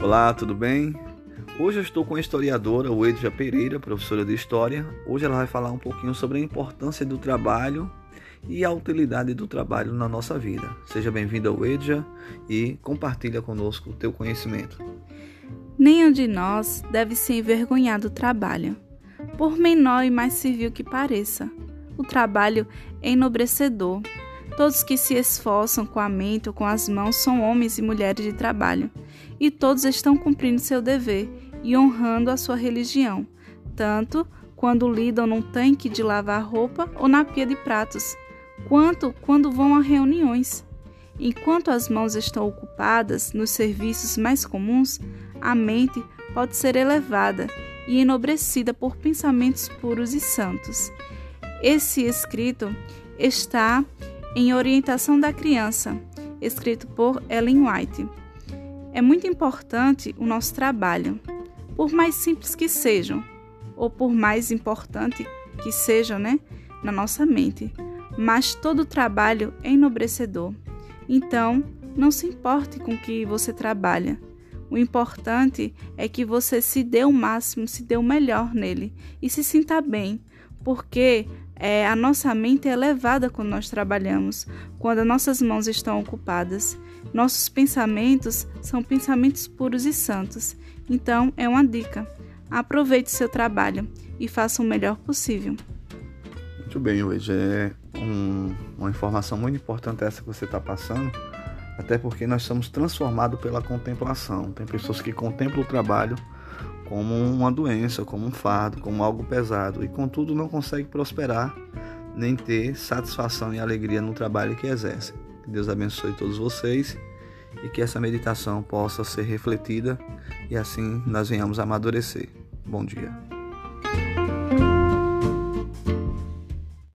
Olá, tudo bem? Hoje eu estou com a historiadora Wedja Pereira, professora de História. Hoje ela vai falar um pouquinho sobre a importância do trabalho e a utilidade do trabalho na nossa vida. Seja bem-vinda, Wedja, e compartilha conosco o teu conhecimento. Nenhum de nós deve se envergonhar do trabalho, por menor e mais civil que pareça. O trabalho é enobrecedor. Todos que se esforçam com a mente ou com as mãos são homens e mulheres de trabalho, e todos estão cumprindo seu dever e honrando a sua religião, tanto quando lidam num tanque de lavar roupa ou na pia de pratos, quanto quando vão a reuniões. Enquanto as mãos estão ocupadas nos serviços mais comuns, a mente pode ser elevada e enobrecida por pensamentos puros e santos. Esse escrito está em Orientação da Criança, escrito por Ellen White. É muito importante o nosso trabalho, por mais simples que sejam, ou por mais importante que sejam, né, na nossa mente, mas todo trabalho é enobrecedor. Então, não se importe com que você trabalha. O importante é que você se dê o máximo, se dê o melhor nele e se sinta bem, porque é, a nossa mente é elevada quando nós trabalhamos, quando as nossas mãos estão ocupadas. Nossos pensamentos são pensamentos puros e santos. Então, é uma dica. Aproveite seu trabalho e faça o melhor possível. Muito bem, hoje é um, uma informação muito importante essa que você está passando, até porque nós somos transformados pela contemplação. Tem pessoas que contemplam o trabalho como uma doença, como um fardo, como algo pesado e contudo não consegue prosperar nem ter satisfação e alegria no trabalho que exerce. Que Deus abençoe todos vocês e que essa meditação possa ser refletida e assim nós venhamos amadurecer. Bom dia.